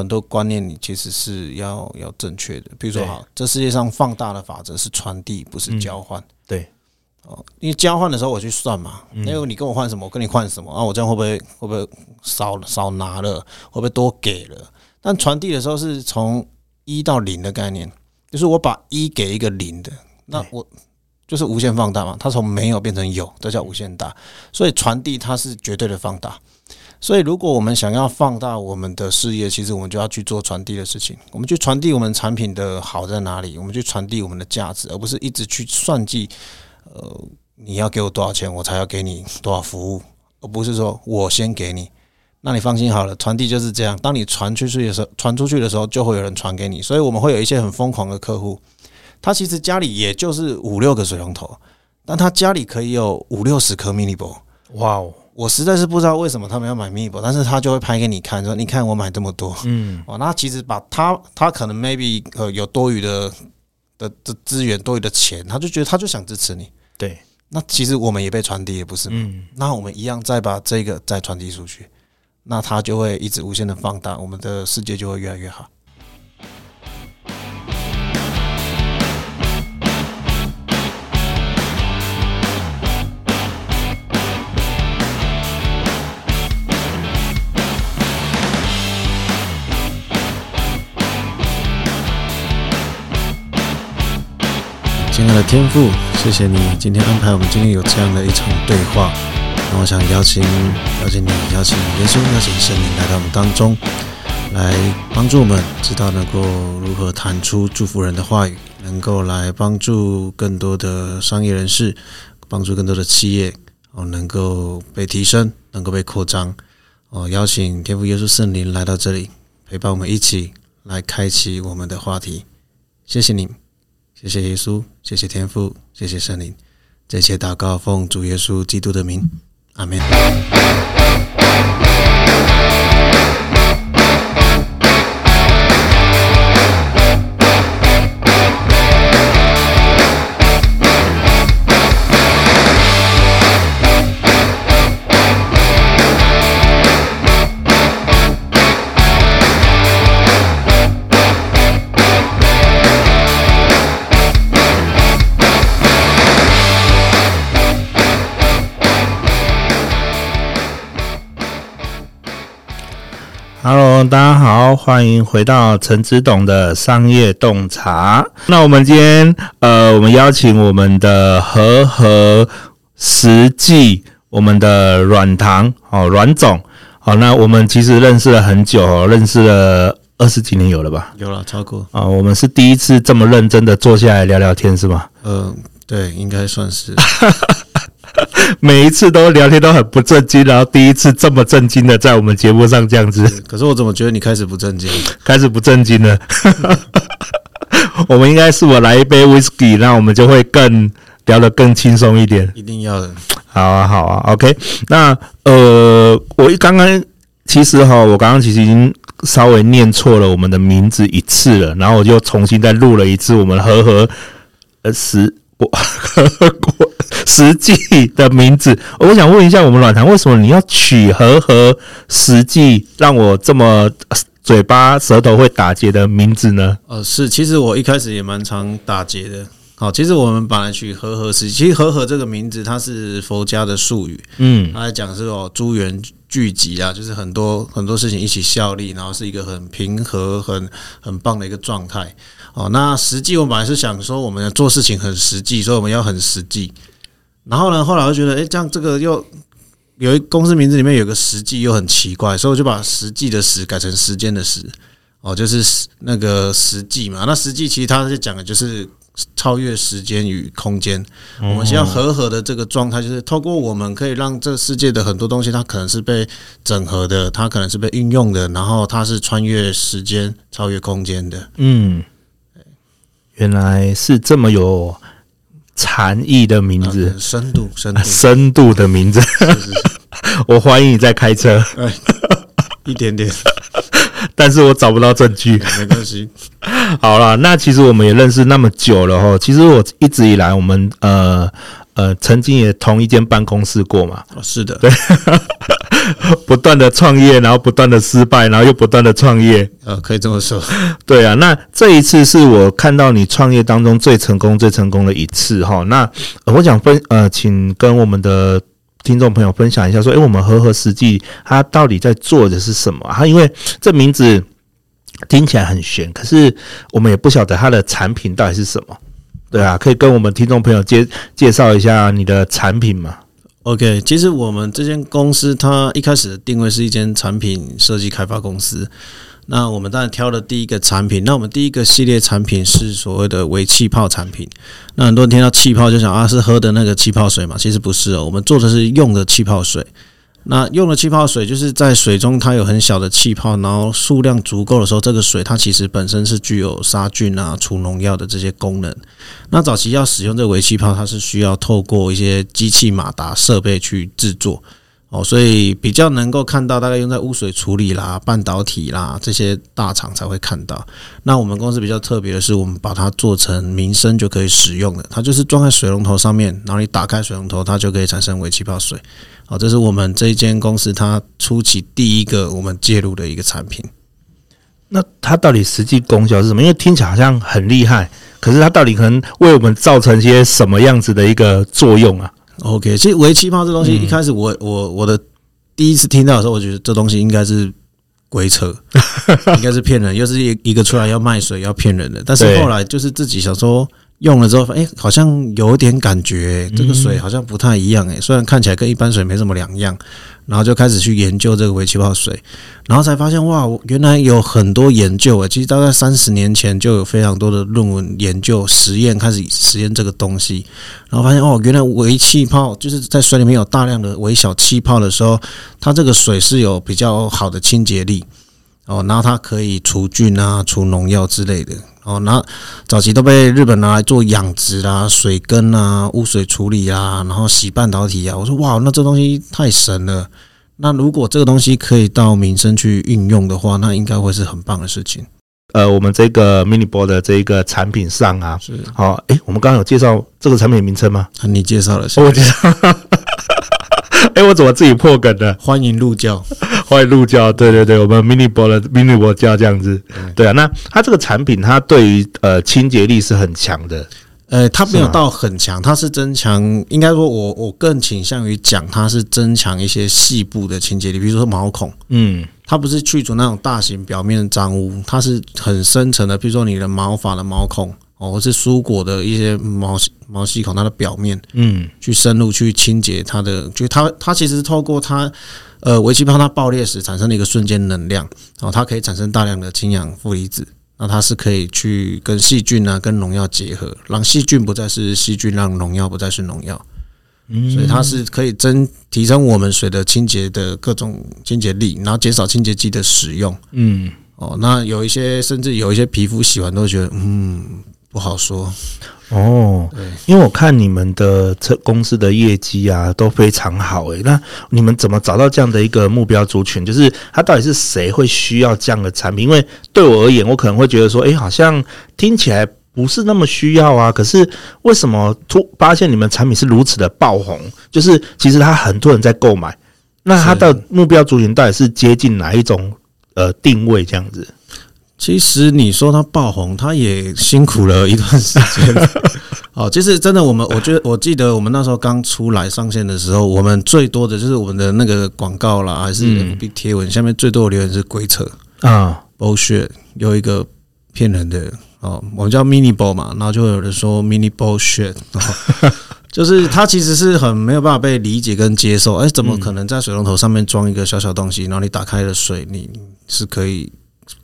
很多观念你其实是要要正确的。比如说，好，这世界上放大的法则是传递，不是交换。嗯、对，哦，因为交换的时候我去算嘛，因为你跟我换什么，我跟你换什么啊，我这样会不会会不会少少拿了，会不会多给了？但传递的时候是从一到零的概念，就是我把一给一个零的，那我。就是无限放大嘛，它从没有变成有，这叫无限大。所以传递它是绝对的放大。所以如果我们想要放大我们的事业，其实我们就要去做传递的事情。我们去传递我们产品的好在哪里，我们去传递我们的价值，而不是一直去算计。呃，你要给我多少钱，我才要给你多少服务，而不是说我先给你。那你放心好了，传递就是这样。当你传出去的时候，传出去的时候，就会有人传给你。所以我们会有一些很疯狂的客户。他其实家里也就是五六个水龙头，但他家里可以有五六十颗 mini ball。哇哦！我实在是不知道为什么他们要买 ball，但是他就会拍给你看，说：“你看我买这么多。”嗯，哦，那其实把他他可能 maybe 呃有多余的的的资源、多余的钱，他就觉得他就想支持你。对，那其实我们也被传递，也不是吗？嗯，那我们一样再把这个再传递出去，那他就会一直无限的放大，我们的世界就会越来越好。天赋，谢谢你今天安排我们今天有这样的一场对话。那我想邀请邀请你，邀请耶稣，邀请圣灵来到我们当中，来帮助我们知道能够如何弹出祝福人的话语，能够来帮助更多的商业人士，帮助更多的企业哦，能够被提升，能够被扩张哦。邀请天赋耶稣圣灵来到这里，陪伴我们一起来开启我们的话题。谢谢你。谢谢耶稣，谢谢天父，谢谢圣灵，这些祷告奉主耶稣基督的名，阿门。Hello，大家好，欢迎回到陈子董的商业洞察。那我们今天，呃，我们邀请我们的和和实际，我们的阮棠，哦，阮总，好，那我们其实认识了很久，哦认识了二十几年有了吧？有了，超过啊，我们是第一次这么认真的坐下来聊聊天，是吗？嗯，对，应该算是。每一次都聊天都很不正经，然后第一次这么正经的在我们节目上这样子。可是我怎么觉得你开始不正经？开始不正经了。我们应该是我来一杯 whisky，那我们就会更聊得更轻松一点。一定要的。好啊，好啊，OK。那呃，我一刚刚其实哈，我刚刚其实已经稍微念错了我们的名字一次了，然后我就重新再录了一次我们和和呃十。我和合食记的名字，我想问一下我们软糖，为什么你要取和和实际，让我这么嘴巴舌头会打结的名字呢？呃，是，其实我一开始也蛮常打结的。好，其实我们本来取和合实际，其实和合这个名字它是佛家的术语，嗯，它来讲是哦诸缘聚集啊，就是很多很多事情一起效力，然后是一个很平和、很很棒的一个状态。哦，那实际我本来是想说，我们要做事情很实际，所以我们要很实际。然后呢，后来我就觉得，诶，这样这个又有一公司名字里面有个实际又很奇怪，所以我就把实际的实改成时间的时。哦，就是那个实际嘛。那实际其实它是讲的就是超越时间与空间。我们需要和合的这个状态，就是透过我们可以让这世界的很多东西，它可能是被整合的，它可能是被运用的，然后它是穿越时间、超越空间的。嗯。原来是这么有禅意的名字，深度、深度、深度的名字。我怀疑你在开车，一点点，但是我找不到证据。没关系。好了，那其实我们也认识那么久了哈。其实我一直以来，我们呃呃曾经也同一间办公室过嘛。哦，是的，对。不断的创业，然后不断的失败，然后又不断的创业，呃，可以这么说。对啊，那这一次是我看到你创业当中最成功、最成功的一次哈。那我想分呃，请跟我们的听众朋友分享一下，说，诶，我们和和实际它到底在做的是什么？它因为这名字听起来很玄，可是我们也不晓得它的产品到底是什么。对啊，可以跟我们听众朋友介介绍一下你的产品吗？OK，其实我们这间公司它一开始的定位是一间产品设计开发公司。那我们当然挑了第一个产品，那我们第一个系列产品是所谓的微气泡产品。那很多人听到气泡就想啊，是喝的那个气泡水嘛？其实不是哦，我们做的是用的气泡水。那用了气泡水就是在水中，它有很小的气泡，然后数量足够的时候，这个水它其实本身是具有杀菌啊、除农药的这些功能。那早期要使用这个微气泡，它是需要透过一些机器马达设备去制作。哦，所以比较能够看到，大概用在污水处理啦、半导体啦这些大厂才会看到。那我们公司比较特别的是，我们把它做成民生就可以使用的，它就是装在水龙头上面，然后你打开水龙头，它就可以产生微气泡水。好，这是我们这一间公司它初期第一个我们介入的一个产品。那它到底实际功效是什么？因为听起来好像很厉害，可是它到底可能为我们造成些什么样子的一个作用啊？OK，其实围气泡这东西一开始我我我的第一次听到的时候，我觉得这东西应该是鬼扯，应该是骗人，又是一一个出来要卖水要骗人的。但是后来就是自己想说。用了之后，哎，好像有点感觉，这个水好像不太一样，哎，虽然看起来跟一般水没什么两样，然后就开始去研究这个微气泡水，然后才发现，哇，原来有很多研究哎，其实大概三十年前就有非常多的论文研究实验开始实验这个东西，然后发现，哦，原来微气泡就是在水里面有大量的微小气泡的时候，它这个水是有比较好的清洁力，哦，然后它可以除菌啊、除农药之类的。哦，那早期都被日本拿来做养殖啦、水耕啊、污水处理啊，然后洗半导体啊。我说哇，那这东西太神了。那如果这个东西可以到民生去运用的话，那应该会是很棒的事情。呃，我们这个 Minibo 的这一个产品上啊，是好，诶、欸，我们刚刚有介绍这个产品名称吗？你介绍了，我介绍。我怎么自己破梗的？欢迎入教，欢迎入教。对对对，我们 Minibo 的 Minibo 教这样子。对啊，那它这个产品，它对于呃清洁力是很强的。呃，它没有到很强，它是增强。应该说我我更倾向于讲，它是增强一些细部的清洁力，比如说毛孔。嗯，它不是去除那种大型表面的脏污，它是很深层的，比如说你的毛发的毛孔。哦，或是蔬果的一些毛毛细孔，它的表面，嗯，去深入去清洁它的，就它它其实是透过它，呃，微气泡它爆裂时产生的一个瞬间能量，哦，它可以产生大量的氢氧负离子，那它是可以去跟细菌啊、跟农药结合，让细菌不再是细菌，让农药不再是农药，嗯，所以它是可以增提升我们水的清洁的各种清洁力，然后减少清洁剂的使用，嗯，哦，那有一些甚至有一些皮肤喜欢都觉得，嗯。不好说哦，因为我看你们的车公司的业绩啊都非常好诶，那你们怎么找到这样的一个目标族群？就是他到底是谁会需要这样的产品？因为对我而言，我可能会觉得说，诶，好像听起来不是那么需要啊。可是为什么突发现你们产品是如此的爆红？就是其实他很多人在购买，那他的目标族群到底是接近哪一种呃定位这样子？其实你说他爆红，他也辛苦了一段时间。哦，其实真的，我们我觉得，我记得我们那时候刚出来上线的时候，我们最多的就是我们的那个广告啦，还是 FB 贴文下面最多的留言是鬼扯啊，bullshit，有一个骗人的哦，我们叫 mini bull 嘛，然后就会有人说 Mini bullshit，就是它其实是很没有办法被理解跟接受。哎，怎么可能在水龙头上面装一个小小东西，然后你打开了水，你是可以。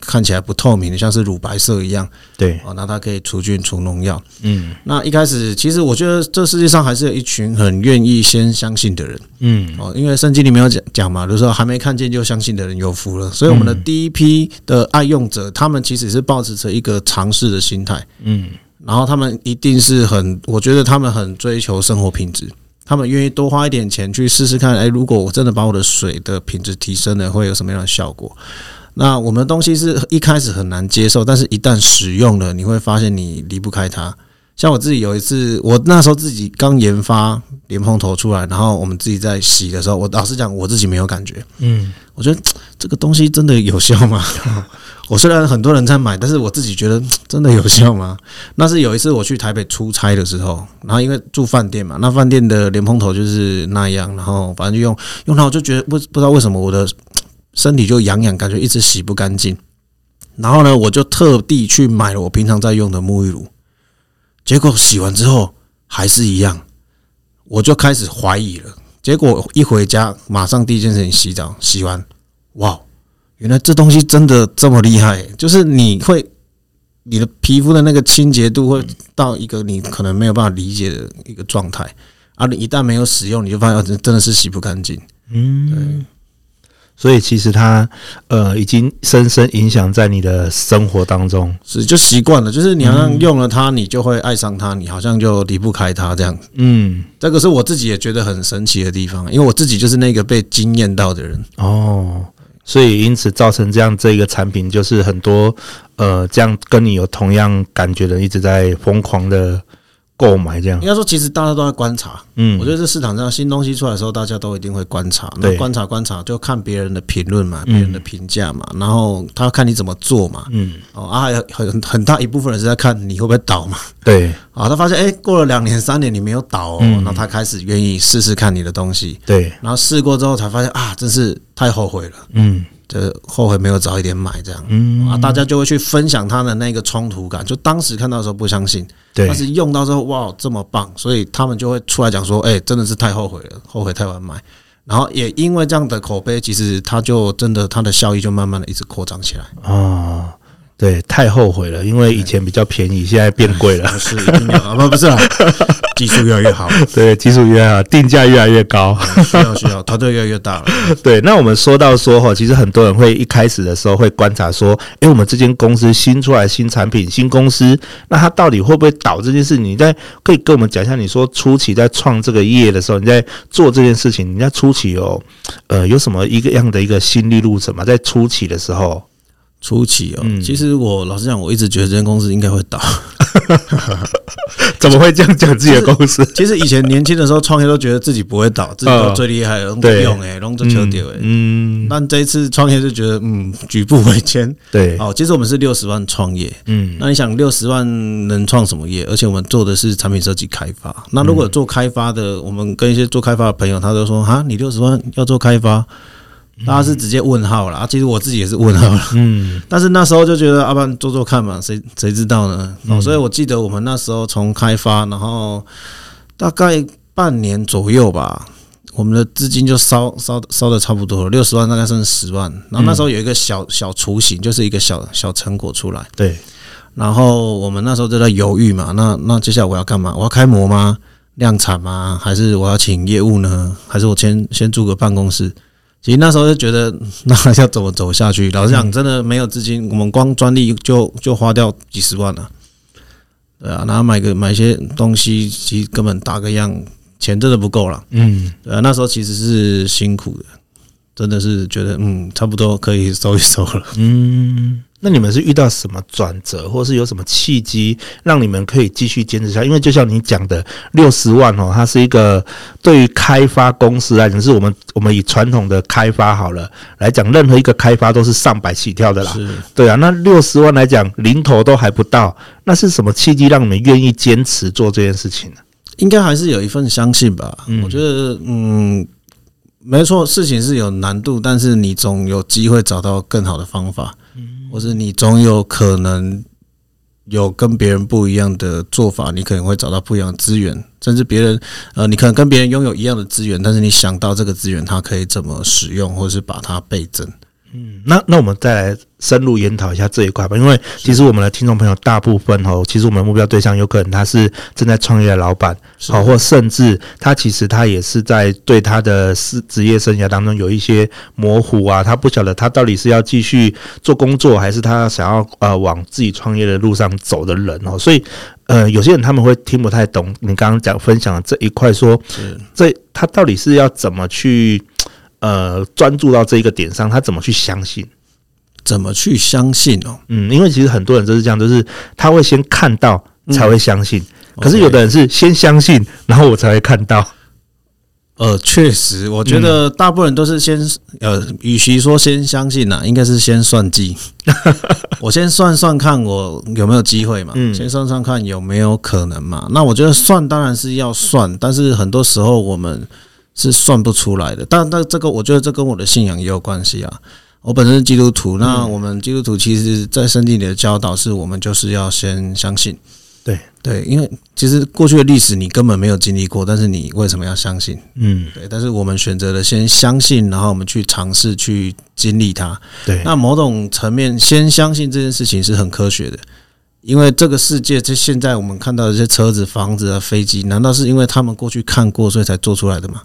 看起来不透明的，像是乳白色一样。对，哦，那它可以除菌除农药。嗯，那一开始其实我觉得这世界上还是有一群很愿意先相信的人。嗯，哦，因为圣经里面有讲讲嘛，就是说还没看见就相信的人有福了。所以我们的第一批的爱用者，他们其实是抱持着一个尝试的心态。嗯，然后他们一定是很，我觉得他们很追求生活品质，他们愿意多花一点钱去试试看。哎，如果我真的把我的水的品质提升了，会有什么样的效果？那我们的东西是一开始很难接受，但是一旦使用了，你会发现你离不开它。像我自己有一次，我那时候自己刚研发莲蓬头出来，然后我们自己在洗的时候，我老实讲，我自己没有感觉。嗯，我觉得这个东西真的有效吗？我虽然很多人在买，但是我自己觉得真的有效吗？那是有一次我去台北出差的时候，然后因为住饭店嘛，那饭店的莲蓬头就是那样，然后反正就用用它，我就觉得不不知道为什么我的身体就痒痒，感觉一直洗不干净。然后呢，我就特地去买了我平常在用的沐浴乳。结果洗完之后还是一样，我就开始怀疑了。结果一回家，马上第一件事情洗澡，洗完，哇，原来这东西真的这么厉害！就是你会，你的皮肤的那个清洁度会到一个你可能没有办法理解的一个状态，而你一旦没有使用，你就发现真的是洗不干净。嗯，所以其实它呃已经深深影响在你的生活当中，是就习惯了，就是你好像用了它，你就会爱上它，你好像就离不开它这样。嗯，这个是我自己也觉得很神奇的地方，因为我自己就是那个被惊艳到的人。哦，所以因此造成这样这个产品，就是很多呃这样跟你有同样感觉的人一直在疯狂的。购买这样，应该说，其实大家都在观察。嗯，我觉得这市场上新东西出来的时候，大家都一定会观察。那观察观察，就看别人的评论嘛，别人的评价嘛，然后他看你怎么做嘛。嗯，哦啊，还有很很大一部分人是在看你会不会倒嘛。对，啊，他发现哎，过了两年三年你没有倒，哦，那他开始愿意试试看你的东西。对，然后试过之后才发现啊，真是太后悔了。嗯。就后悔没有早一点买，这样，嗯啊，大家就会去分享他的那个冲突感。就当时看到的时候不相信，对，但是用到之后，哇，这么棒，所以他们就会出来讲说，哎，真的是太后悔了，后悔太晚买。然后也因为这样的口碑，其实他就真的他的效益就慢慢的一直扩张起来。哦，对，太后悔了，因为以前比较便宜，现在变贵了，是，一定要啊，不不是啊。技术越来越好，对，技术越来越好，定价越来越高，需要需要，团队越来越大了。对，那我们说到说哈，其实很多人会一开始的时候会观察说，诶，我们这间公司新出来新产品、新公司，那它到底会不会倒这件事？你在可以跟我们讲一下，你说初期在创这个业的时候，你在做这件事情，你在初期有呃有什么一个样的一个心理路程吗？在初期的时候，初期哦，其实我老实讲，我一直觉得这间公司应该会倒。怎么会这样讲自己的 公司？其实以前年轻的时候创业都觉得自己不会倒，自己都最厉害，都用哎，龙着球丢哎。嗯，但这一次创业就觉得嗯，举步维艰。对，哦，其实我们是六十万创业，嗯，那你想六十万能创什么业？而且我们做的是产品设计开发。那如果做开发的，我们跟一些做开发的朋友，他都说啊，你六十万要做开发？大家是直接问号了啊！其实我自己也是问号了，嗯，但是那时候就觉得，要不然做做看嘛，谁谁知道呢？哦，所以我记得我们那时候从开发，然后大概半年左右吧，我们的资金就烧烧烧的差不多了，六十万大概剩十万。然后那时候有一个小小雏形，就是一个小小成果出来，对。然后我们那时候就在犹豫嘛，那那接下来我要干嘛？我要开模吗？量产吗？还是我要请业务呢？还是我先先租个办公室？其实那时候就觉得，那要怎么走下去？老实讲，真的没有资金，我们光专利就就花掉几十万了。对啊，然后买个买一些东西，其实根本打个样，钱真的不够了。嗯，对啊，那时候其实是辛苦的，真的是觉得嗯，差不多可以收一收了。嗯。那你们是遇到什么转折，或是有什么契机，让你们可以继续坚持下来？因为就像你讲的，六十万哦，它是一个对于开发公司来讲，是我们我们以传统的开发好了来讲，任何一个开发都是上百起跳的啦。是，对啊。那六十万来讲，零头都还不到，那是什么契机让你们愿意坚持做这件事情呢？应该还是有一份相信吧。嗯，我觉得，嗯，没错，事情是有难度，但是你总有机会找到更好的方法。或是你总有可能有跟别人不一样的做法，你可能会找到不一样的资源，甚至别人呃，你可能跟别人拥有一样的资源，但是你想到这个资源它可以怎么使用，或是把它倍增。嗯，那那我们再来深入研讨一下这一块吧，因为其实我们的听众朋友大部分哦，其实我们的目标对象有可能他是正在创业的老板，好，或甚至他其实他也是在对他的职职业生涯当中有一些模糊啊，他不晓得他到底是要继续做工作，还是他想要呃往自己创业的路上走的人哦，所以呃有些人他们会听不太懂你刚刚讲分享的这一块，说这他到底是要怎么去。呃，专注到这一个点上，他怎么去相信？怎么去相信哦？嗯，因为其实很多人都是这样，就是他会先看到才会相信，嗯、可是有的人是先相信，然后我才会看到。呃，确实，我觉得大部分人都是先呃，与其说先相信呐，应该是先算计。我先算算看我有没有机会嘛，先算算看有没有可能嘛。那我觉得算当然是要算，但是很多时候我们是算不出来的。但但这个，我觉得这跟我的信仰也有关系啊。我本身是基督徒，那我们基督徒其实在圣经里的教导是我们就是要先相信。对对，因为其实过去的历史你根本没有经历过，但是你为什么要相信？嗯，对。但是我们选择了先相信，然后我们去尝试去经历它。对，那某种层面，先相信这件事情是很科学的，因为这个世界，这现在我们看到的这些车子、房子啊、飞机，难道是因为他们过去看过，所以才做出来的吗？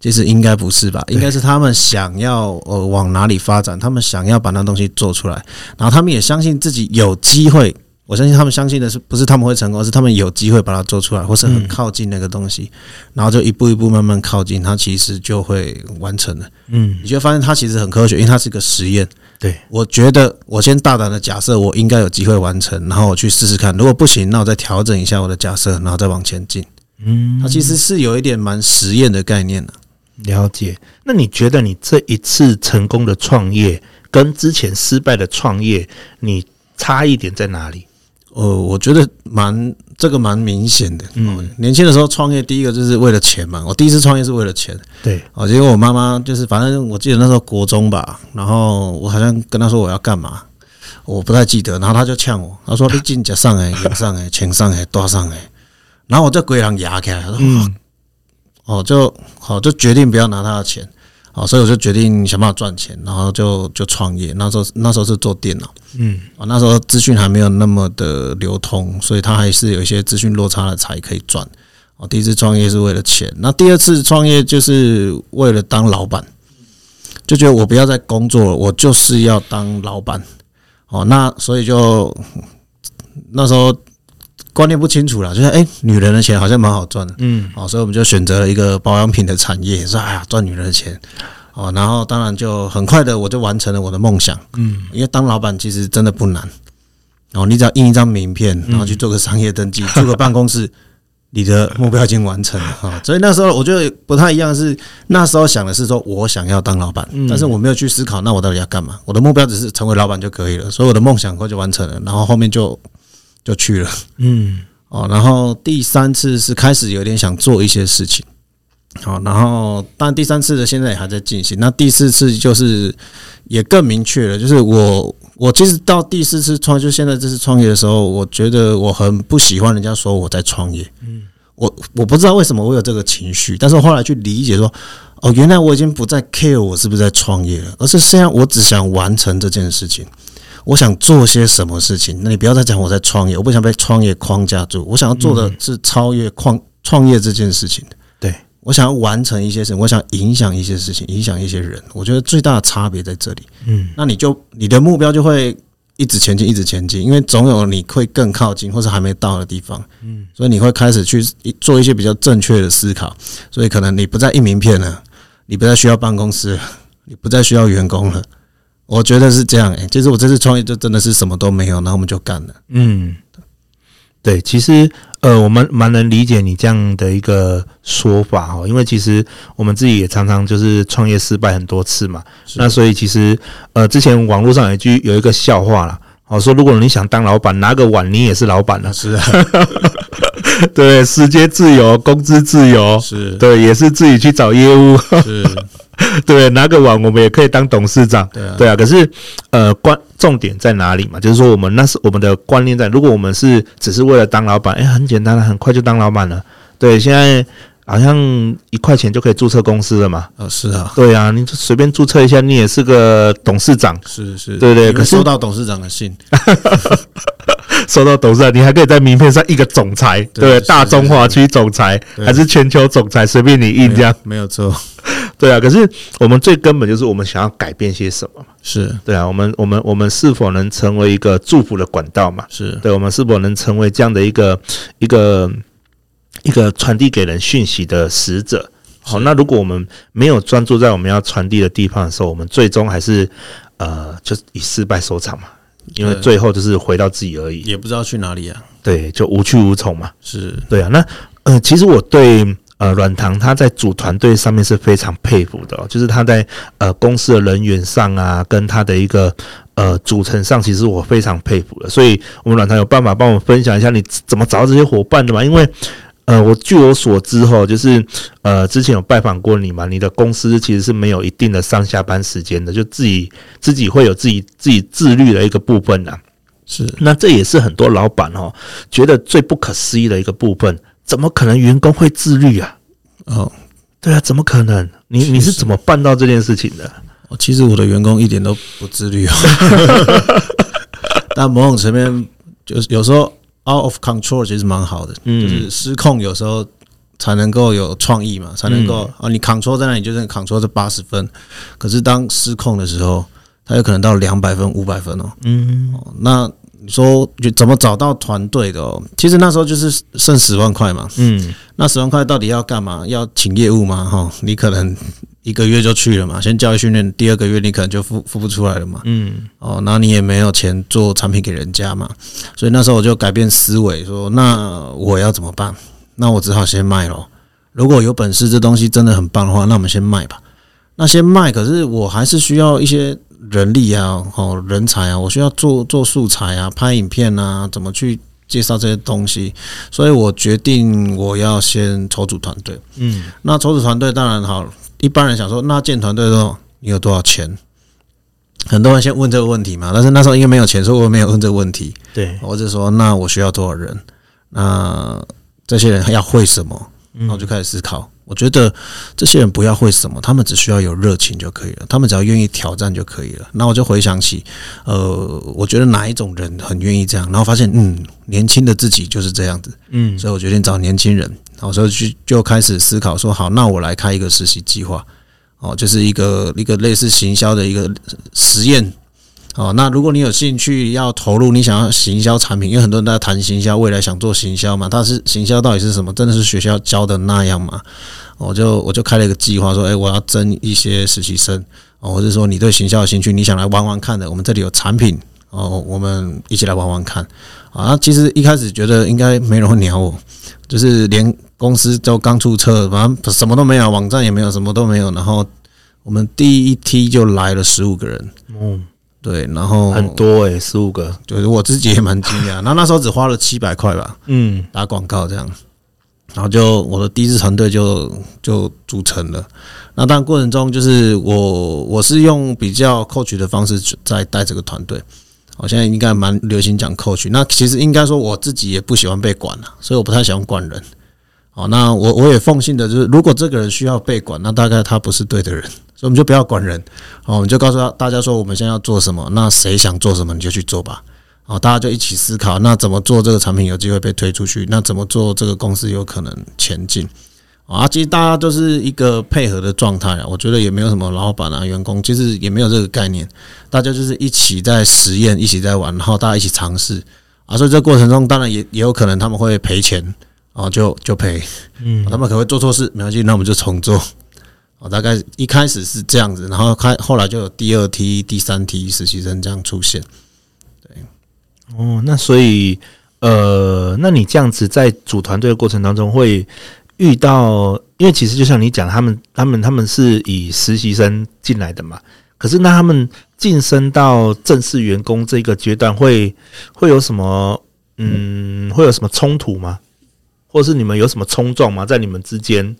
其实应该不是吧？应该是他们想要呃往哪里发展，他们想要把那东西做出来，然后他们也相信自己有机会。我相信他们相信的是不是他们会成功，而是他们有机会把它做出来，或是很靠近那个东西，然后就一步一步慢慢靠近，它其实就会完成了。嗯，你就会发现它其实很科学，因为它是个实验。对，我觉得我先大胆的假设我应该有机会完成，然后我去试试看，如果不行，那我再调整一下我的假设，然后再往前进。嗯，它其实是有一点蛮实验的概念的。了解。那你觉得你这一次成功的创业跟之前失败的创业，你差异点在哪里？呃，我觉得蛮这个蛮明显的。嗯，年轻的时候创业，第一个就是为了钱嘛。我第一次创业是为了钱。对，哦，结果我妈妈就是，反正我记得那时候国中吧，然后我好像跟她说我要干嘛，我不太记得，然后她就呛我，她说你进家上哎，银上哎，钱上哎，多上哎，然后我就鬼人牙开，她说哦，就好就决定不要拿他的钱。好，所以我就决定想办法赚钱，然后就就创业。那时候那时候是做电脑，嗯，啊，那时候资讯还没有那么的流通，所以他还是有一些资讯落差的才可以赚。哦，第一次创业是为了钱，那第二次创业就是为了当老板，就觉得我不要再工作了，我就是要当老板。哦，那所以就那时候。观念不清楚了，就是哎、欸，女人的钱好像蛮好赚的，嗯，哦，所以我们就选择了一个保养品的产业，说哎呀，赚女人的钱，哦，然后当然就很快的我就完成了我的梦想，嗯，因为当老板其实真的不难，哦，你只要印一张名片，然后去做个商业登记，租个办公室，你的目标已经完成了。啊。所以那时候我觉得不太一样，是那时候想的是说我想要当老板，但是我没有去思考那我到底要干嘛，我的目标只是成为老板就可以了，所以我的梦想快就完成了，然后后面就。就去了，嗯，哦，然后第三次是开始有点想做一些事情，好，然后但第三次的现在也还在进行。那第四次就是也更明确了，就是我我其实到第四次创，就现在这次创业的时候，我觉得我很不喜欢人家说我在创业，嗯，我我不知道为什么我有这个情绪，但是我后来去理解说，哦，原来我已经不再 care 我是不是在创业了，而是现在我只想完成这件事情。我想做些什么事情？那你不要再讲我在创业，我不想被创业框架住。我想要做的是超越创创业这件事情。对，我想要完成一些事情，我想影响一些事情，影响一些人。我觉得最大的差别在这里。嗯，那你就你的目标就会一直前进，一直前进，因为总有你会更靠近或是还没到的地方。嗯，所以你会开始去做一些比较正确的思考。所以可能你不再印名片了，你不再需要办公室，你不再需要员工了。我觉得是这样诶、欸，其实我这次创业就真的是什么都没有，然后我们就干了。嗯，对，其实呃，我们蛮能理解你这样的一个说法哦，因为其实我们自己也常常就是创业失败很多次嘛。那所以其实呃，之前网络上有一句有一个笑话啦，哦，说如果你想当老板，拿个碗你也是老板了。是啊，对，时间自由，工资自由，是对，也是自己去找业务。是。对，拿个碗我们也可以当董事长。对啊，对啊。可是，呃，关重点在哪里嘛？就是说，我们那是我们的观念在。如果我们是只是为了当老板，哎，很简单了，很快就当老板了。对，现在好像一块钱就可以注册公司了嘛。呃，是啊，对啊，你就随便注册一下，你也是个董事长。是是，对对。可是收到董事长的信，收到董事长，你还可以在名片上一个总裁，对，大中华区总裁还是全球总裁，随便你印这样，没有错。对啊，可是我们最根本就是我们想要改变些什么嘛？是对啊，我们我们我们是否能成为一个祝福的管道嘛？是对，我们是否能成为这样的一个一个一个传递给人讯息的使者？好，那如果我们没有专注在我们要传递的地方的时候，我们最终还是呃，就以失败收场嘛？因为最后就是回到自己而已，也不知道去哪里啊。对，就无去无从嘛。是对啊。那呃，其实我对呃软糖他在组团队上面是非常佩服的，就是他在呃公司的人员上啊，跟他的一个呃组成上，其实我非常佩服的。所以，我们软糖有办法帮我们分享一下你怎么找到这些伙伴的吗？因为呃，我据我所知哈，就是呃，之前有拜访过你嘛，你的公司其实是没有一定的上下班时间的，就自己自己会有自己自己自律的一个部分呐。是，那这也是很多老板哦觉得最不可思议的一个部分，怎么可能员工会自律啊？哦，对啊，怎么可能？你你是怎么办到这件事情的？哦，其实我的员工一点都不自律哦，但某种层面就是有时候。Out of control 其实蛮好的，嗯，就是失控有时候才能够有创意嘛，才能够啊，你 control 在那里就是 control 是八十分，可是当失控的时候，它有可能到两百分、五百分哦，嗯，那你说就怎么找到团队的哦？其实那时候就是剩十万块嘛，嗯，那十万块到底要干嘛？要请业务吗？哈，你可能。一个月就去了嘛，先教育训练，第二个月你可能就付付不出来了嘛。嗯，哦，那你也没有钱做产品给人家嘛，所以那时候我就改变思维，说那我要怎么办？那我只好先卖咯。如果有本事，这东西真的很棒的话，那我们先卖吧。那些卖，可是我还是需要一些人力啊，哦，人才啊，我需要做做素材啊，拍影片啊，怎么去介绍这些东西？所以我决定我要先筹组团队。嗯，那筹组团队当然好。一般人想说，那建团队的时候你有多少钱？很多人先问这个问题嘛。但是那时候因为没有钱，所以我没有问这个问题。对，我就说，那我需要多少人？那这些人要会什么？然后就开始思考。我觉得这些人不要会什么，他们只需要有热情就可以了。他们只要愿意挑战就可以了。那我就回想起，呃，我觉得哪一种人很愿意这样？然后发现，嗯，年轻的自己就是这样子。嗯，所以我决定找年轻人。然后所以就就开始思考说，好，那我来开一个实习计划，哦，就是一个一个类似行销的一个实验，哦，那如果你有兴趣要投入，你想要行销产品，因为很多人在谈行销，未来想做行销嘛，但是行销到底是什么？真的是学校教的那样吗？我就我就开了一个计划，说，哎，我要征一些实习生，哦，或者说你对行销有兴趣，你想来玩玩看的，我们这里有产品，哦，我们一起来玩玩看，啊，其实一开始觉得应该没人会鸟我，就是连。公司就刚注册，反正什么都没有，网站也没有，什么都没有。然后我们第一梯就来了十五个人，嗯，对，然后很多诶，十五个，就是我自己也蛮惊讶。然后那时候只花了七百块吧，嗯，打广告这样，然后就我的第一支团队就就组成了。那当然过程中就是我我是用比较 coach 的方式在带这个团队。我现在应该蛮流行讲 coach，那其实应该说我自己也不喜欢被管了，所以我不太喜欢管人。好，那我我也奉信的就是，如果这个人需要被管，那大概他不是对的人，所以我们就不要管人。哦，我们就告诉他大家说，我们现在要做什么，那谁想做什么你就去做吧。哦，大家就一起思考，那怎么做这个产品有机会被推出去？那怎么做这个公司有可能前进？啊，其实大家都是一个配合的状态啊，我觉得也没有什么老板啊、员工，其实也没有这个概念，大家就是一起在实验，一起在玩，然后大家一起尝试啊，所以这过程中当然也也有可能他们会赔钱。然后就就赔，嗯，他们可能会做错事，没关系，那我们就重做。哦，大概一开始是这样子，然后开后来就有第二梯、第三梯实习生这样出现。对，哦，那所以呃，那你这样子在组团队的过程当中会遇到，因为其实就像你讲，他们他们他们是以实习生进来的嘛，可是那他们晋升到正式员工这个阶段会会有什么嗯，会有什么冲突吗？或是你们有什么冲撞吗？在你们之间，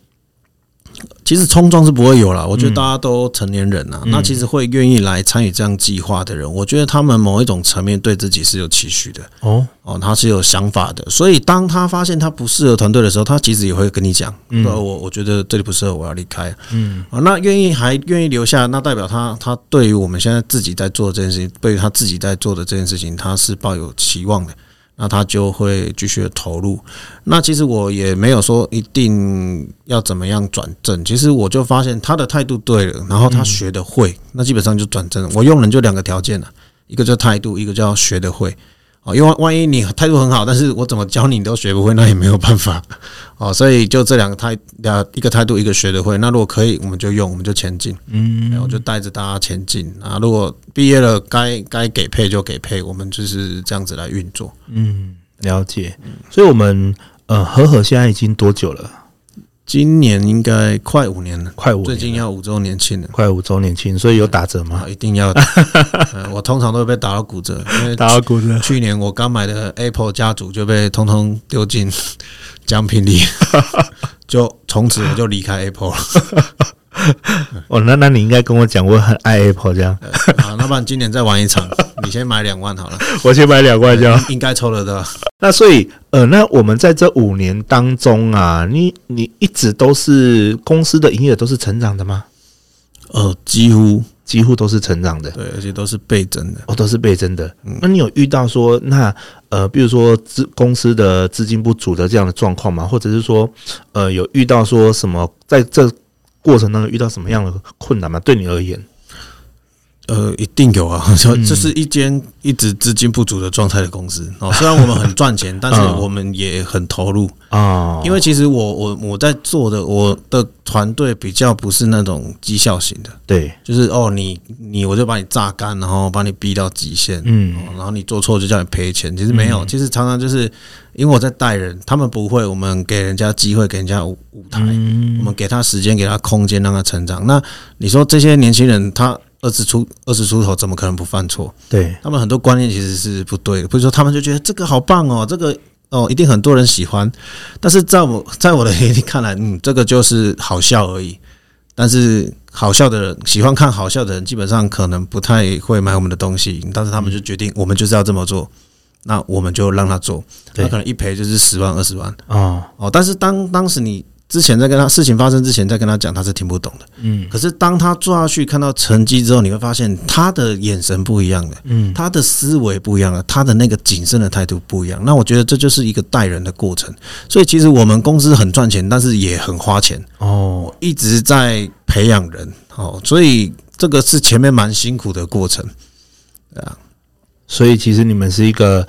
其实冲撞是不会有啦。我觉得大家都成年人呐，那其实会愿意来参与这样计划的人，我觉得他们某一种层面对自己是有期许的。哦哦，他是有想法的。所以当他发现他不适合团队的时候，他其实也会跟你讲：“说我我觉得这里不适合，我要离开。”嗯，啊，那愿意还愿意留下，那代表他他对于我们现在自己在做这件事情，对于他自己在做的这件事情，他是抱有期望的。那他就会继续投入。那其实我也没有说一定要怎么样转正。其实我就发现他的态度对了，然后他学的会，那基本上就转正了。我用人就两个条件了，一个叫态度，一个叫学的会。哦，因为万一你态度很好，但是我怎么教你你都学不会，那也没有办法。哦，所以就这两个态，两一个态度，一个学得会。那如果可以，我们就用，我们就前进。嗯，然后就带着大家前进。啊，如果毕业了，该该给配就给配，我们就是这样子来运作。嗯，了解。所以我们呃和和现在已经多久了？今年应该快五年了，快五，最近要五周年庆了，快五周年庆，所以有打折吗？一定要、呃。我通常都会被打到骨折，因为打到骨折。去年我刚买的 Apple 家族就被通通丢进奖品里，就从此我就离开 Apple 了。哦，那那你应该跟我讲，我很爱 Apple 这样。好，那不然今年再玩一场，你先买两万好了。我先买两万就应该抽得到。那所以，呃，那我们在这五年当中啊，你你一直都是公司的营业额都是成长的吗？呃，几乎几乎都是成长的，对，而且都是倍增的，哦，都是倍增的。嗯、那你有遇到说，那呃，比如说资公司的资金不足的这样的状况吗？或者是说，呃，有遇到说什么在这？过程当中遇到什么样的困难吗？对你而言，呃，一定有啊。这是一间一直资金不足的状态的公司哦。虽然我们很赚钱，但是我们也很投入啊。因为其实我我我在做的我的团队比较不是那种绩效型的，对，就是哦，你你我就把你榨干，然后把你逼到极限，嗯，然后你做错就叫你赔钱。其实没有，其实常常就是。因为我在带人，他们不会，我们给人家机会，给人家舞舞台，嗯、我们给他时间，给他空间，让他成长。那你说这些年轻人，他二十出二十出头，怎么可能不犯错？对，他们很多观念其实是不对的。比如说，他们就觉得这个好棒哦，这个哦一定很多人喜欢。但是在我在我的眼里看来，嗯，这个就是好笑而已。但是好笑的人，喜欢看好笑的人，基本上可能不太会买我们的东西。但是他们就决定，我们就是要这么做。那我们就让他做，他可能一赔就是十万二十万哦哦，但是当当时你之前在跟他事情发生之前再跟他讲，他是听不懂的，嗯。可是当他做下去看到成绩之后，你会发现他的眼神不一样了，嗯，他的思维不一样了，他的那个谨慎的态度不一样。那我觉得这就是一个带人的过程。所以其实我们公司很赚钱，但是也很花钱哦，一直在培养人哦，所以这个是前面蛮辛苦的过程，对啊。所以其实你们是一个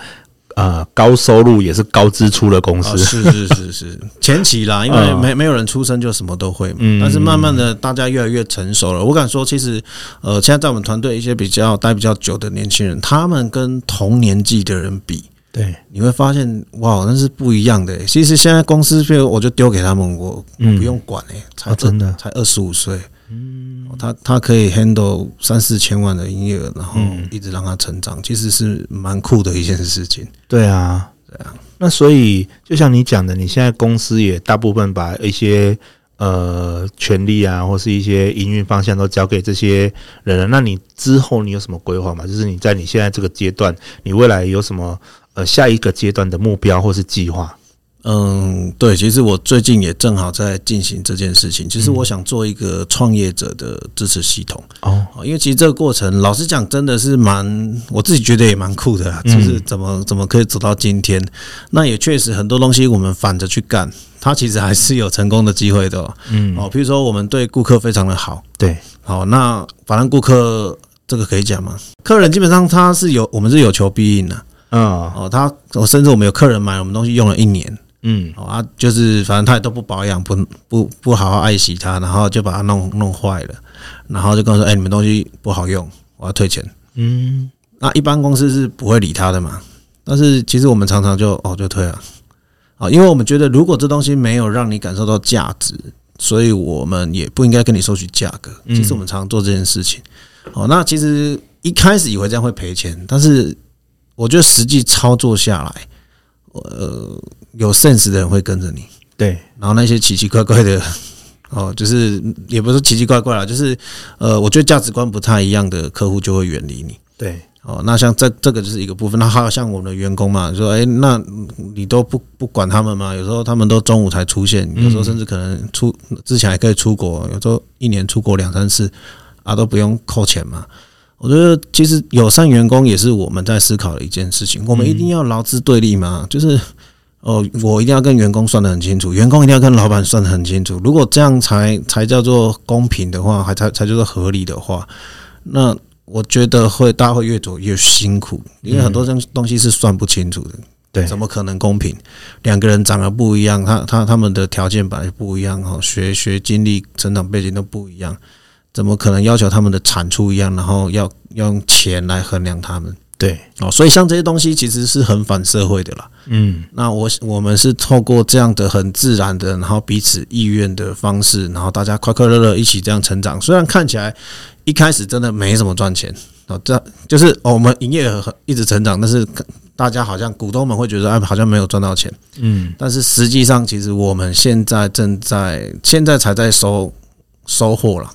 呃高收入也是高支出的公司，是是是是。前期啦，因为没没有人出生就什么都会嘛，但是慢慢的大家越来越成熟了。我敢说，其实呃现在在我们团队一些比较待比较久的年轻人，他们跟同年纪的人比，对，你会发现哇，那是不一样的。其实现在公司，比如我就丢给他们，我不用管哎，才真的。才二十五岁。嗯，他他可以 handle 三四千万的营业额，然后一直让他成长，其实是蛮酷的一件事情。对啊，对啊。那所以就像你讲的，你现在公司也大部分把一些呃权利啊，或是一些营运方向都交给这些人了。那你之后你有什么规划吗？就是你在你现在这个阶段，你未来有什么呃下一个阶段的目标或是计划？嗯，对，其实我最近也正好在进行这件事情。其实我想做一个创业者的支持系统哦，因为其实这个过程，老实讲，真的是蛮，我自己觉得也蛮酷的，就是怎么怎么可以走到今天。那也确实很多东西我们反着去干，它其实还是有成功的机会的。嗯，哦，比如说我们对顾客非常的好，对，好，那反正顾客这个可以讲吗？客人基本上他是有，我们是有求必应的。嗯，哦，他，我甚至我们有客人买我们东西用了一年。嗯，好啊，就是反正他也都不保养，不不不好好爱惜它，然后就把它弄弄坏了，然后就跟我说：“哎，你们东西不好用，我要退钱。”嗯，那一般公司是不会理他的嘛，但是其实我们常常就哦就退了，啊，因为我们觉得如果这东西没有让你感受到价值，所以我们也不应该跟你收取价格。其实我们常常做这件事情。哦，那其实一开始以为这样会赔钱，但是我觉得实际操作下来，呃。有 sense 的人会跟着你，对，然后那些奇奇怪怪的，哦，就是也不是奇奇怪怪啦，就是呃，我觉得价值观不太一样的客户就会远离你，对，哦，那像这这个就是一个部分，那还有像我们的员工嘛，说，哎，那你都不不管他们吗？有时候他们都中午才出现，有时候甚至可能出之前还可以出国，有时候一年出国两三次啊，都不用扣钱嘛。我觉得其实友善员工也是我们在思考的一件事情，我们一定要劳资对立吗？就是。哦，我一定要跟员工算得很清楚，员工一定要跟老板算得很清楚。如果这样才才叫做公平的话，还才才叫做合理的话，那我觉得会大家会越走越辛苦，因为很多东东西是算不清楚的。对，怎么可能公平？两个人长得不一样，他他他们的条件本来不一样哈，学学经历、成长背景都不一样，怎么可能要求他们的产出一样，然后要要用钱来衡量他们？对哦，所以像这些东西其实是很反社会的啦。嗯，那我我们是透过这样的很自然的，然后彼此意愿的方式，然后大家快快乐乐一起这样成长。虽然看起来一开始真的没什么赚钱哦，这就是我们营业额一直成长，但是大家好像股东们会觉得哎，好像没有赚到钱。嗯，但是实际上，其实我们现在正在现在才在收收获了。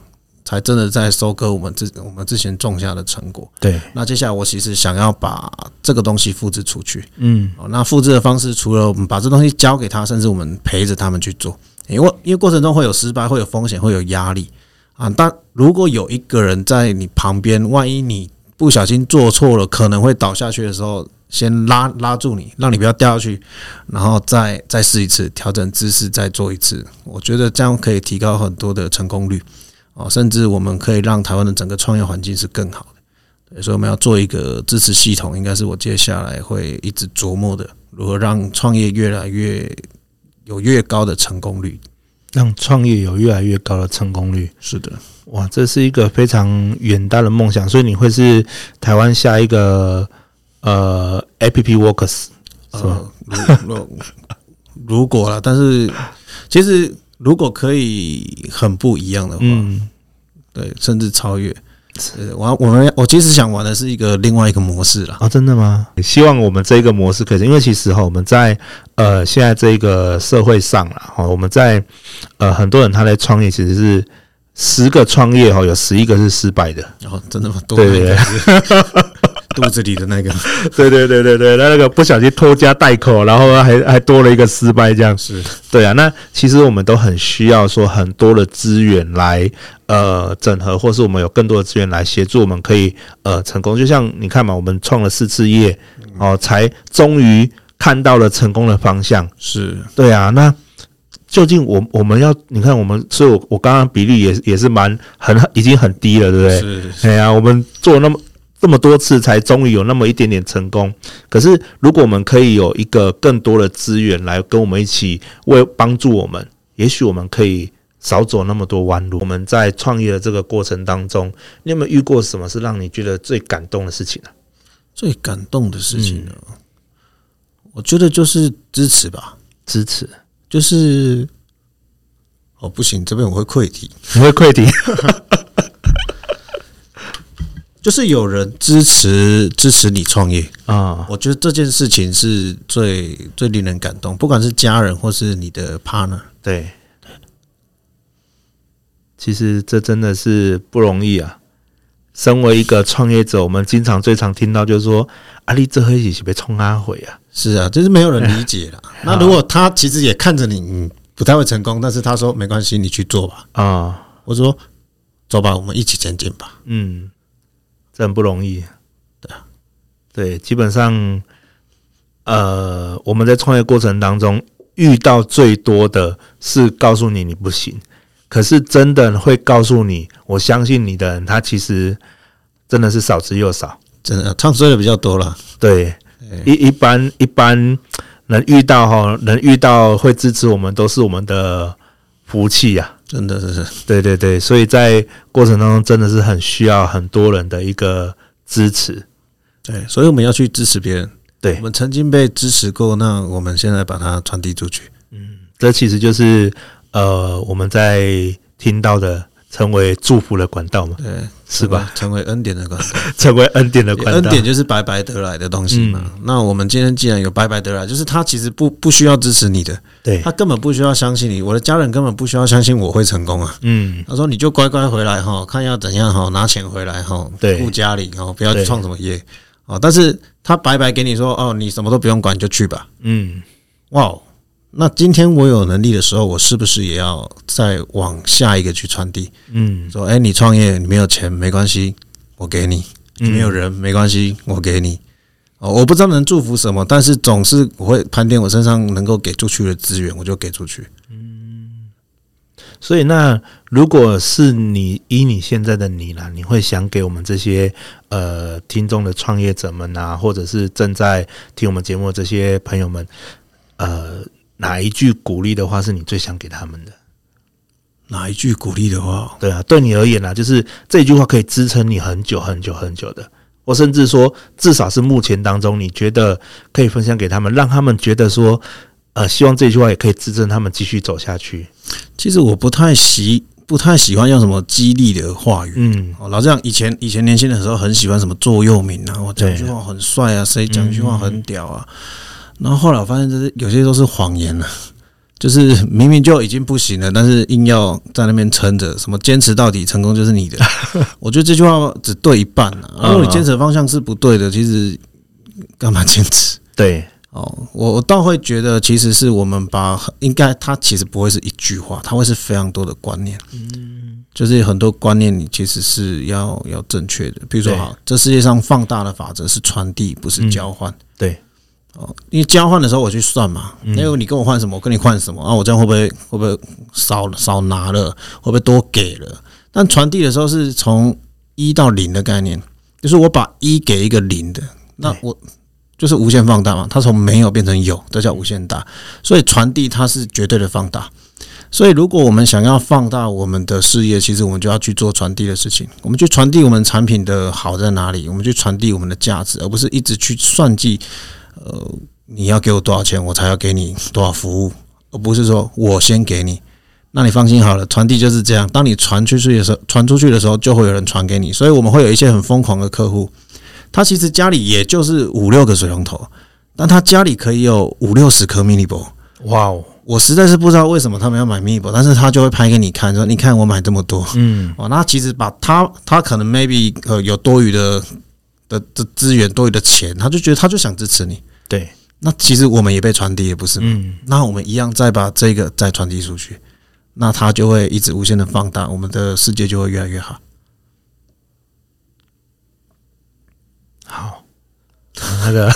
才真的在收割我们之我们之前种下的成果。对，那接下来我其实想要把这个东西复制出去。嗯，那复制的方式，除了我们把这东西交给他，甚至我们陪着他们去做，因为因为过程中会有失败，会有风险，会有压力啊。但如果有一个人在你旁边，万一你不小心做错了，可能会倒下去的时候，先拉拉住你，让你不要掉下去，然后再再试一次，调整姿势，再做一次。我觉得这样可以提高很多的成功率。哦，甚至我们可以让台湾的整个创业环境是更好的，所以我们要做一个支持系统，应该是我接下来会一直琢磨的，如何让创业越来越有越高的成功率，让创业有越来越高的成功率。是的，哇，这是一个非常远大的梦想，所以你会是台湾下一个呃 APP Workers 是吧？呃，如 如果了，但是其实。如果可以很不一样的话，嗯，对，甚至超越。我我们我其实想玩的是一个另外一个模式了。啊，真的吗？希望我们这个模式可以，因为其实哈，我们在呃现在这个社会上了哈，我们在呃很多人他在创业，其实是十个创业哈，有十一个是失败的。哦，真的吗？对对对。肚子里的那个，对对对对对，那那个不小心拖家带口，然后还还多了一个失败，这样是对啊。那其实我们都很需要说很多的资源来呃整合，或是我们有更多的资源来协助我们可以呃成功。就像你看嘛，我们创了四次业哦，才终于看到了成功的方向。是对啊。那究竟我我们要你看我们，所以我我刚刚比例也也是蛮很已经很低了，对不对？是。对啊，我们做那么。这么多次才终于有那么一点点成功，可是如果我们可以有一个更多的资源来跟我们一起为帮助我们，也许我们可以少走那么多弯路。我们在创业的这个过程当中，你有没有遇过什么是让你觉得最感动的事情呢？最感动的事情呢？我觉得就是支持吧，支持就是哦，不行，这边我会溃堤，你 会溃堤。就是有人支持支持你创业啊，我觉得这件事情是最最令人感动，不管是家人或是你的 partner，对，其实这真的是不容易啊。身为一个创业者，我们经常最常听到就是说：“阿力这黑起是被冲阿回啊。”是啊，就是没有人理解了。那如果他其实也看着你，你不太会成功，但是他说没关系，你去做吧。啊，我说走吧，我们一起前进吧。嗯。这很不容易，对啊，对，基本上，呃，我们在创业过程当中遇到最多的是告诉你你不行，可是真的会告诉你我相信你的人，他其实真的是少之又少，真的唱衰的比较多了。对，一一般一般能遇到哈，能遇到会支持我们，都是我们的福气呀。真的是，对对对，所以在过程当中真的是很需要很多人的一个支持，对，所以我们要去支持别人。对，我们曾经被支持过，那我们现在把它传递出去。嗯，这其实就是呃我们在听到的。成为祝福的管道嘛？对，是吧？成为恩典的管道，成为恩典的管道。恩典就是白白得来的东西嘛。嗯、那我们今天既然有白白得来，就是他其实不不需要支持你的，对，他根本不需要相信你。我的家人根本不需要相信我会成功啊。嗯，他说你就乖乖回来哈，看要怎样哈，拿钱回来哈，对，顾家里哈，不要去创什么业哦。但是他白白给你说哦，你什么都不用管，就去吧。嗯，哇。那今天我有能力的时候，我是不是也要再往下一个去传递？嗯，说，哎，你创业，你没有钱没关系，我给你；你没有人没关系，我给你。哦，我不知道能祝福什么，但是总是我会盘点我身上能够给出去的资源，我就给出去。嗯，所以那如果是你以你现在的你呢，你会想给我们这些呃听众的创业者们啊，或者是正在听我们节目的这些朋友们，呃。哪一句鼓励的话是你最想给他们的？哪一句鼓励的话？对啊，对你而言呢、啊，就是这句话可以支撑你很久很久很久的。我甚至说，至少是目前当中，你觉得可以分享给他们，让他们觉得说，呃，希望这句话也可以支撑他们继续走下去。其实我不太喜不太喜欢用什么激励的话语，嗯，老这样，以前以前年轻的时候很喜欢什么座右铭啊，我讲句话很帅啊，谁讲句话很屌啊，然后后来我发现这是有些都是谎言了。就是明明就已经不行了，但是硬要在那边撑着，什么坚持到底，成功就是你的。我觉得这句话只对一半啊。如果你坚持的方向是不对的，其实干嘛坚持？对哦，我我倒会觉得，其实是我们把应该，它其实不会是一句话，它会是非常多的观念。嗯，就是很多观念，你其实是要要正确的。比如说，好，这世界上放大的法则是传递，不是交换。对。哦，因为交换的时候我去算嘛，因为你跟我换什么，我跟你换什么啊？我这样会不会会不会少少拿了？会不会多给了？但传递的时候是从一到零的概念，就是我把一给一个零的，那我就是无限放大嘛。它从没有变成有，这叫无限大。所以传递它是绝对的放大。所以如果我们想要放大我们的事业，其实我们就要去做传递的事情。我们去传递我们产品的好在哪里？我们去传递我们的价值，而不是一直去算计。呃，你要给我多少钱，我才要给你多少服务，而不是说我先给你。那你放心好了，传递就是这样。当你传出去的时候，传出去的时候，就会有人传给你。所以我们会有一些很疯狂的客户，他其实家里也就是五六个水龙头，但他家里可以有五六十颗 mini ball。哇哦！我实在是不知道为什么他们要买 mini ball，但是他就会拍给你看，说你看我买这么多。嗯，哦，那其实把他他可能 maybe 呃有多余的。的的资源多余的钱，他就觉得他就想支持你。对，那其实我们也被传递，也不是吗？嗯，那我们一样再把这个再传递出去，那它就会一直无限的放大，我们的世界就会越来越好。好，那个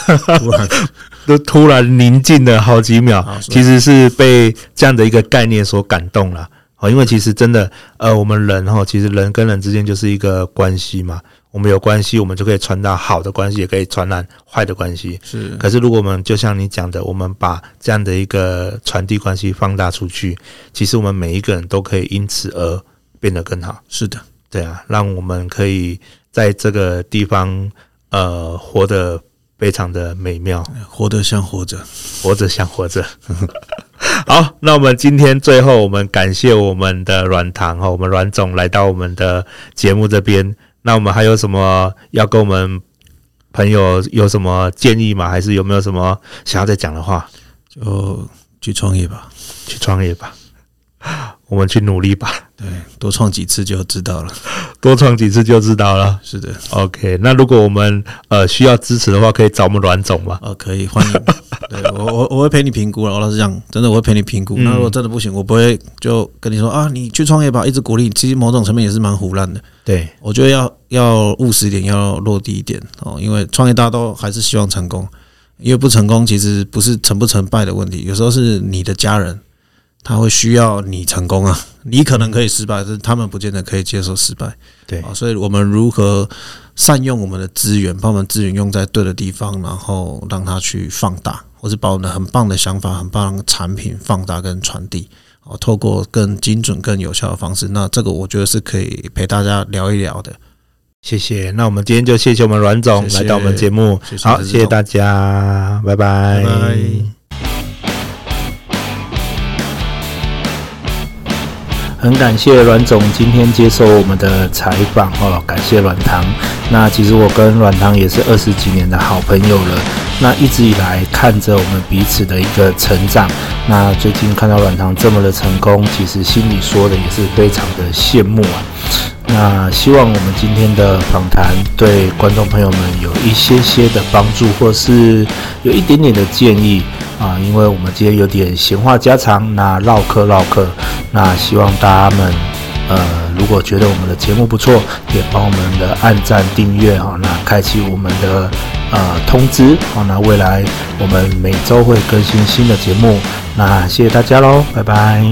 都突然宁静了好几秒，其实是被这样的一个概念所感动了。哦，因为其实真的，呃，我们人哈，其实人跟人之间就是一个关系嘛。我们有关系，我们就可以传达好的关系，也可以传染坏的关系。是，可是如果我们就像你讲的，我们把这样的一个传递关系放大出去，其实我们每一个人都可以因此而变得更好。是的，对啊，让我们可以在这个地方，呃，活得非常的美妙，活得像活着，活着像活着。好，那我们今天最后，我们感谢我们的软糖哈，我们阮总来到我们的节目这边。那我们还有什么要跟我们朋友有什么建议吗？还是有没有什么想要再讲的话？就去创业吧，去创业吧，我们去努力吧。对，多创几次就知道了，多创几次就知道了。是的，OK。那如果我们呃需要支持的话，可以找我们阮总吗？呃，可以，欢迎。对我，我我会陪你评估了。我老实讲，真的我会陪你评估。那如果真的不行，我不会就跟你说啊，你去创业吧，一直鼓励。其实某种层面也是蛮胡乱的。对，我觉得要要务实一点，要落地一点哦。因为创业大家都还是希望成功，因为不成功其实不是成不成败的问题，有时候是你的家人他会需要你成功啊。你可能可以失败，但是他们不见得可以接受失败。对啊，所以我们如何善用我们的资源，把我们资源用在对的地方，然后让它去放大，或是把我们的很棒的想法、很棒的产品放大跟传递。哦，透过更精准、更有效的方式，那这个我觉得是可以陪大家聊一聊的。谢谢。那我们今天就谢谢我们阮总来到我们节目，好，谢谢大家，拜拜。拜拜。很感谢阮总今天接受我们的采访哦，感谢软糖。那其实我跟软糖也是二十几年的好朋友了，那一直以来看着我们彼此的一个成长。那最近看到软糖这么的成功，其实心里说的也是非常的羡慕啊。那希望我们今天的访谈对观众朋友们有一些些的帮助，或是有一点点的建议。啊，因为我们今天有点闲话家常，那唠嗑唠嗑，那希望大家们，呃，如果觉得我们的节目不错，也帮我们的按赞订阅啊，那开启我们的呃通知，好，那未来我们每周会更新新的节目，那谢谢大家喽，拜拜。